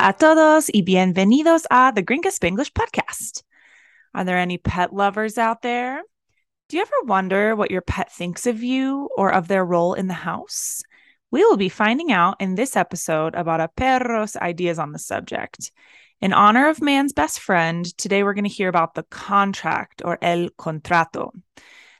A todos y bienvenidos a the Gringa Spanglish podcast. Are there any pet lovers out there? Do you ever wonder what your pet thinks of you or of their role in the house? We will be finding out in this episode about a perro's ideas on the subject. In honor of man's best friend, today we're going to hear about the contract or el contrato.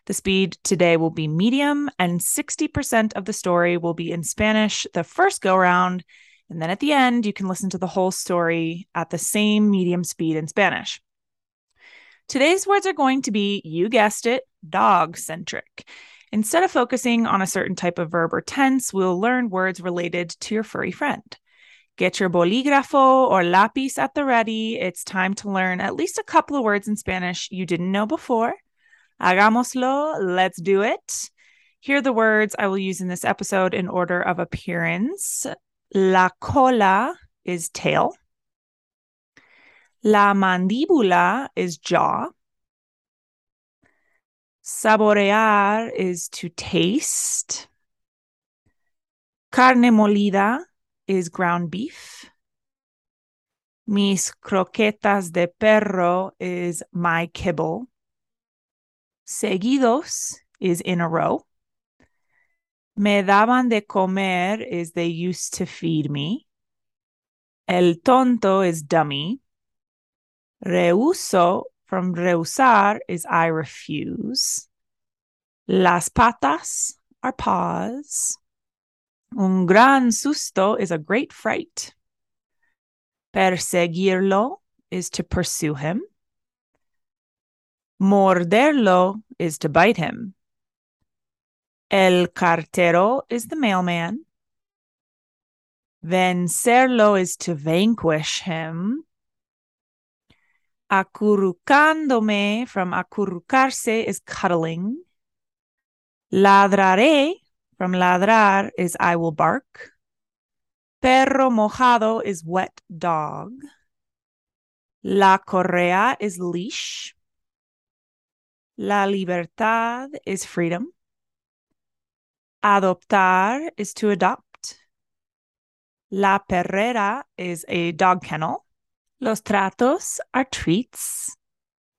The speed today will be medium, and 60% of the story will be in Spanish the first go round. And then at the end, you can listen to the whole story at the same medium speed in Spanish. Today's words are going to be, you guessed it, dog centric. Instead of focusing on a certain type of verb or tense, we'll learn words related to your furry friend. Get your bolígrafo or lápiz at the ready. It's time to learn at least a couple of words in Spanish you didn't know before. Hagámoslo. Let's do it. Here are the words I will use in this episode in order of appearance. La cola is tail. La mandíbula is jaw. Saborear is to taste. Carne molida is ground beef. Mis croquetas de perro is my kibble. Seguidos is in a row. Me daban de comer is they used to feed me. El tonto is dummy. Rehuso from rehusar is I refuse. Las patas are paws. Un gran susto is a great fright. Perseguirlo is to pursue him. Morderlo is to bite him. El cartero is the mailman. Vencerlo is to vanquish him. Acurrucándome from acurrucarse is cuddling. Ladraré from ladrar is I will bark. Perro mojado is wet dog. La correa is leash. La libertad is freedom. Adoptar is to adopt. La perrera is a dog kennel. Los tratos are treats.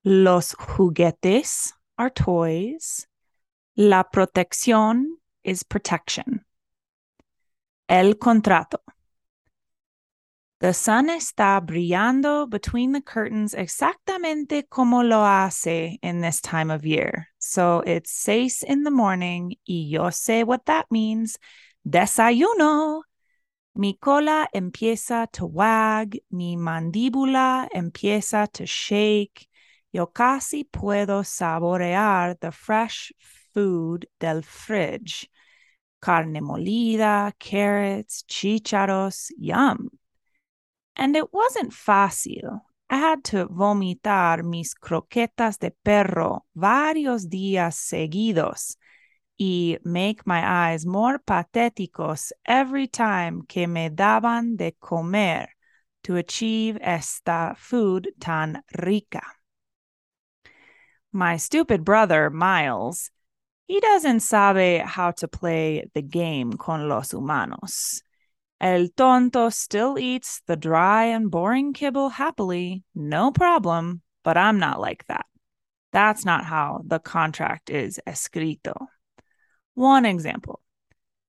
Los juguetes are toys. La protección is protection. El contrato. The sun está brillando between the curtains exactamente como lo hace in this time of year. So it's seis in the morning y yo sé what that means. Desayuno. Mi cola empieza to wag, mi mandíbula empieza to shake. Yo casi puedo saborear the fresh food del fridge. Carne molida, carrots, chícharos, yum. And it wasn't fácil. I had to vomitar mis croquetas de perro varios días seguidos y make my eyes more patéticos every time que me daban de comer to achieve esta food tan rica. My stupid brother, Miles, he doesn't sabe how to play the game con los humanos. El tonto still eats the dry and boring kibble happily, no problem, but I'm not like that. That's not how the contract is escrito. One example.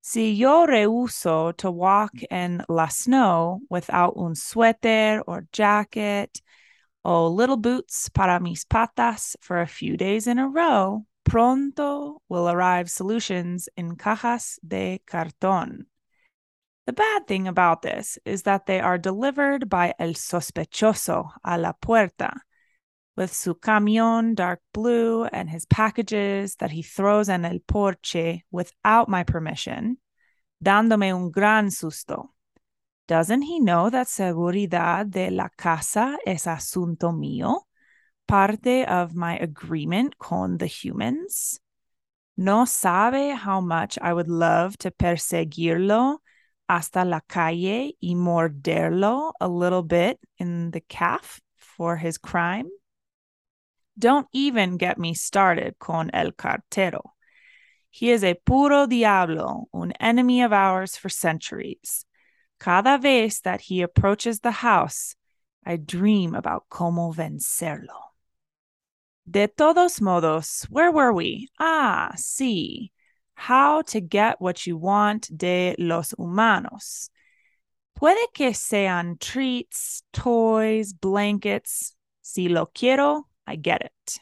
Si yo rehuso to walk in la snow without un suéter or jacket o little boots para mis patas for a few days in a row, pronto will arrive solutions in cajas de cartón. The bad thing about this is that they are delivered by El Sospechoso a la puerta with su camión dark blue and his packages that he throws en el porche without my permission, dándome un gran susto. Doesn't he know that seguridad de la casa es asunto mío, parte of my agreement con the humans? No sabe how much I would love to perseguirlo hasta la calle y morderlo a little bit in the calf for his crime. Don't even get me started con el cartero. He is a puro diablo, un enemy of ours for centuries. cada vez that he approaches the house, I dream about cómo vencerlo. De todos modos, where were we? Ah, sí. How to get what you want de los humanos. Puede que sean treats, toys, blankets. Si lo quiero, I get it.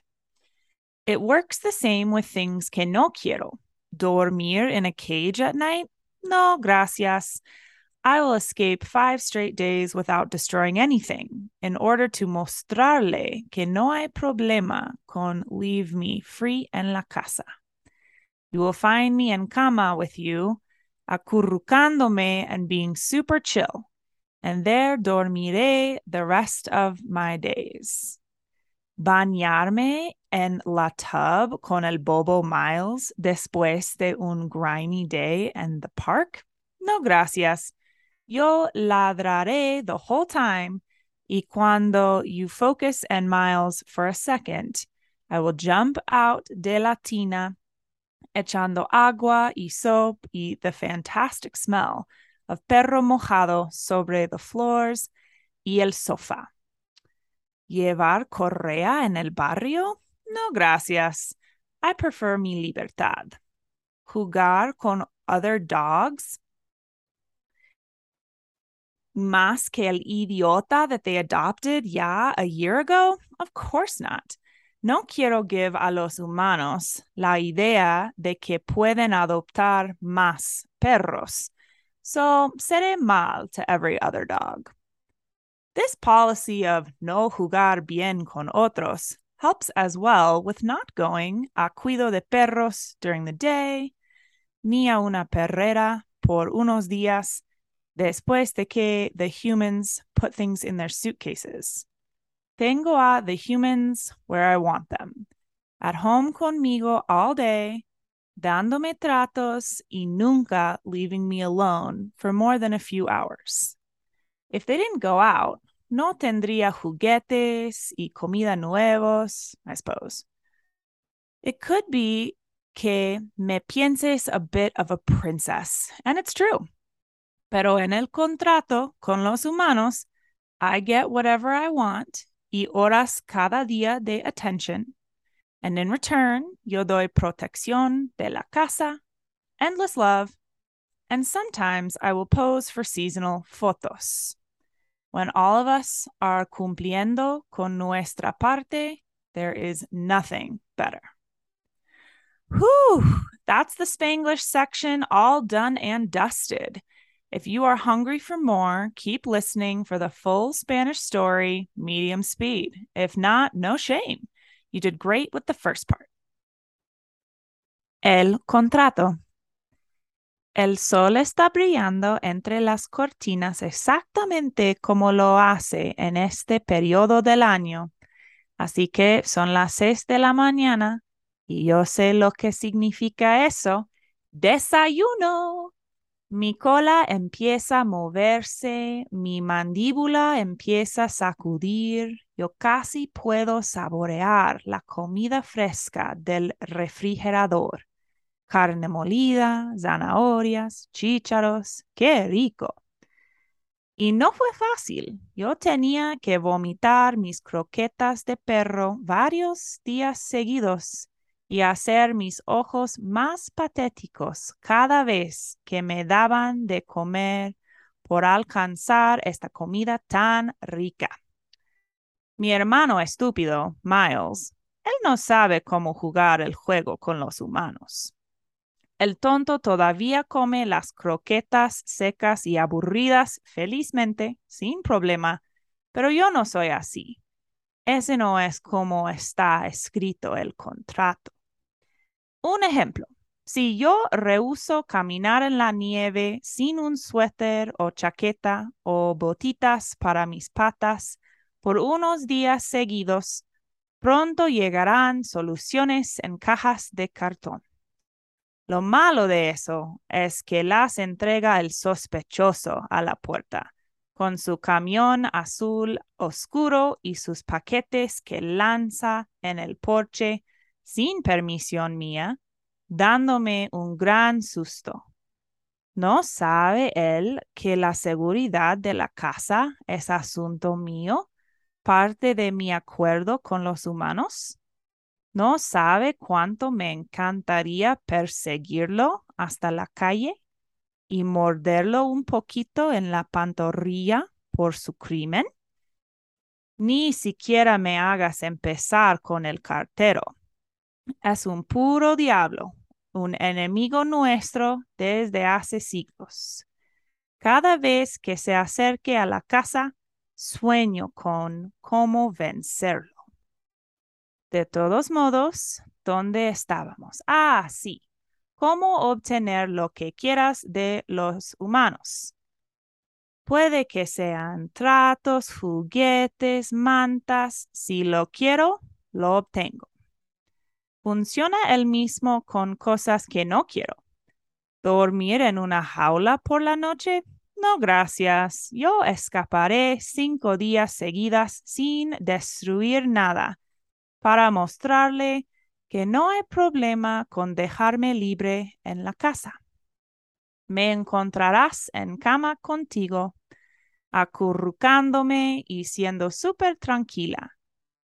It works the same with things que no quiero. Dormir in a cage at night? No, gracias. I will escape five straight days without destroying anything in order to mostrarle que no hay problema con leave me free en la casa. You will find me en cama with you, acurrucándome and being super chill, and there dormiré the rest of my days. Bañarme en la tub con el Bobo Miles después de un grimy day in the park? No, gracias. Yo ladraré the whole time, y cuando you focus and Miles for a second, I will jump out de la tina, echando agua y soap y the fantastic smell of perro mojado sobre the floors y el sofá. ¿Llevar correa en el barrio? No, gracias. I prefer mi libertad. Jugar con other dogs? más que el idiota that they adopted ya a year ago? Of course not. No quiero give a los humanos la idea de que pueden adoptar más perros. So seré mal to every other dog. This policy of no jugar bien con otros helps as well with not going a cuido de perros during the day, ni a una perrera por unos días después de que the humans put things in their suitcases. Tengo a the humans where I want them, at home conmigo all day, dándome tratos y nunca leaving me alone for more than a few hours. If they didn't go out, no tendría juguetes y comida nuevos, I suppose. It could be que me pienses a bit of a princess, and it's true. Pero en el contrato con los humanos, I get whatever I want y horas cada día de attention. And in return, yo doy protección de la casa, endless love, and sometimes I will pose for seasonal fotos. When all of us are cumpliendo con nuestra parte, there is nothing better. Whew, that's the Spanglish section all done and dusted. If you are hungry for more, keep listening for the full Spanish story, medium speed. If not, no shame. You did great with the first part. El contrato. El sol está brillando entre las cortinas exactamente como lo hace en este periodo del año. Así que son las seis de la mañana y yo sé lo que significa eso. Desayuno. Mi cola empieza a moverse, mi mandíbula empieza a sacudir, yo casi puedo saborear la comida fresca del refrigerador. Carne molida, zanahorias, chícharos, qué rico. Y no fue fácil. Yo tenía que vomitar mis croquetas de perro varios días seguidos y hacer mis ojos más patéticos cada vez que me daban de comer por alcanzar esta comida tan rica. Mi hermano estúpido, Miles, él no sabe cómo jugar el juego con los humanos. El tonto todavía come las croquetas secas y aburridas felizmente, sin problema, pero yo no soy así. Ese no es como está escrito el contrato. Un ejemplo, si yo rehuso caminar en la nieve sin un suéter o chaqueta o botitas para mis patas por unos días seguidos, pronto llegarán soluciones en cajas de cartón. Lo malo de eso es que las entrega el sospechoso a la puerta, con su camión azul oscuro y sus paquetes que lanza en el porche sin permisión mía, dándome un gran susto. ¿No sabe él que la seguridad de la casa es asunto mío, parte de mi acuerdo con los humanos? ¿No sabe cuánto me encantaría perseguirlo hasta la calle y morderlo un poquito en la pantorrilla por su crimen? Ni siquiera me hagas empezar con el cartero. Es un puro diablo, un enemigo nuestro desde hace siglos. Cada vez que se acerque a la casa, sueño con cómo vencerlo. De todos modos, ¿dónde estábamos? Ah, sí. ¿Cómo obtener lo que quieras de los humanos? Puede que sean tratos, juguetes, mantas. Si lo quiero, lo obtengo. Funciona el mismo con cosas que no quiero. ¿Dormir en una jaula por la noche? No, gracias. Yo escaparé cinco días seguidas sin destruir nada para mostrarle que no hay problema con dejarme libre en la casa. Me encontrarás en cama contigo, acurrucándome y siendo súper tranquila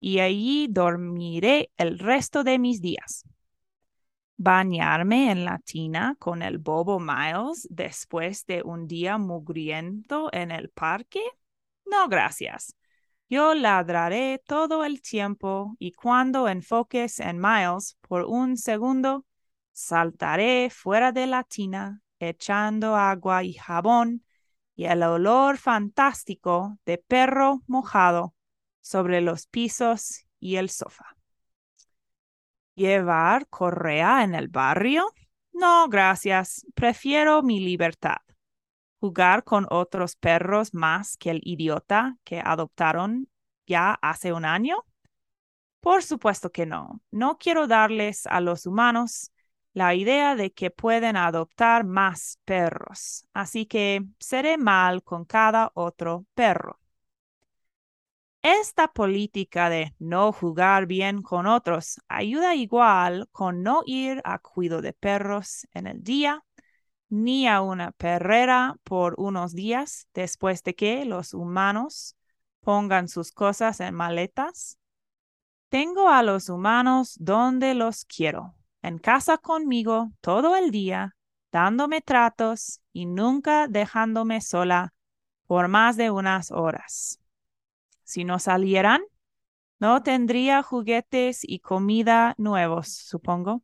y allí dormiré el resto de mis días. Bañarme en la tina con el bobo Miles después de un día mugriento en el parque? No, gracias. Yo ladraré todo el tiempo y cuando enfoques en Miles por un segundo, saltaré fuera de la tina echando agua y jabón y el olor fantástico de perro mojado sobre los pisos y el sofá. ¿Llevar correa en el barrio? No, gracias. Prefiero mi libertad. ¿Jugar con otros perros más que el idiota que adoptaron ya hace un año? Por supuesto que no. No quiero darles a los humanos la idea de que pueden adoptar más perros, así que seré mal con cada otro perro. Esta política de no jugar bien con otros ayuda igual con no ir a cuido de perros en el día ni a una perrera por unos días después de que los humanos pongan sus cosas en maletas. Tengo a los humanos donde los quiero, en casa conmigo todo el día, dándome tratos y nunca dejándome sola por más de unas horas. Si no salieran, no tendría juguetes y comida nuevos, supongo.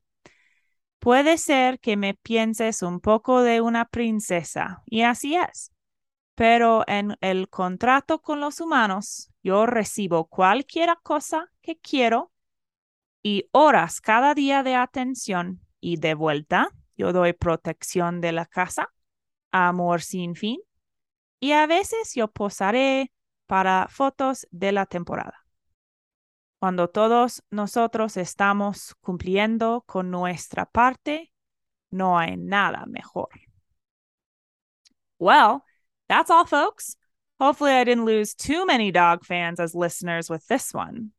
Puede ser que me pienses un poco de una princesa, y así es. Pero en el contrato con los humanos, yo recibo cualquier cosa que quiero y horas cada día de atención y de vuelta, yo doy protección de la casa, amor sin fin, y a veces yo posaré para fotos de la temporada. Cuando todos nosotros estamos cumpliendo con nuestra parte, no hay nada mejor. Well, that's all, folks. Hopefully, I didn't lose too many dog fans as listeners with this one.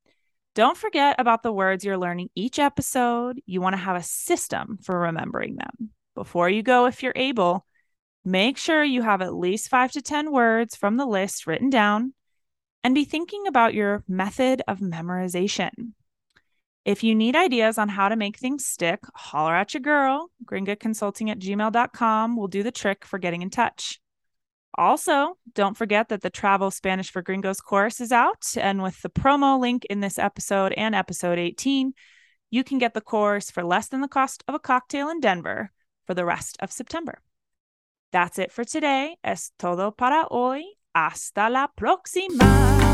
Don't forget about the words you're learning each episode. You want to have a system for remembering them. Before you go, if you're able, make sure you have at least five to 10 words from the list written down and be thinking about your method of memorization. If you need ideas on how to make things stick, holler at your girl. Gringaconsulting at gmail.com will do the trick for getting in touch. Also, don't forget that the Travel Spanish for Gringos course is out. And with the promo link in this episode and episode 18, you can get the course for less than the cost of a cocktail in Denver for the rest of September. That's it for today. Es todo para hoy. Hasta la próxima.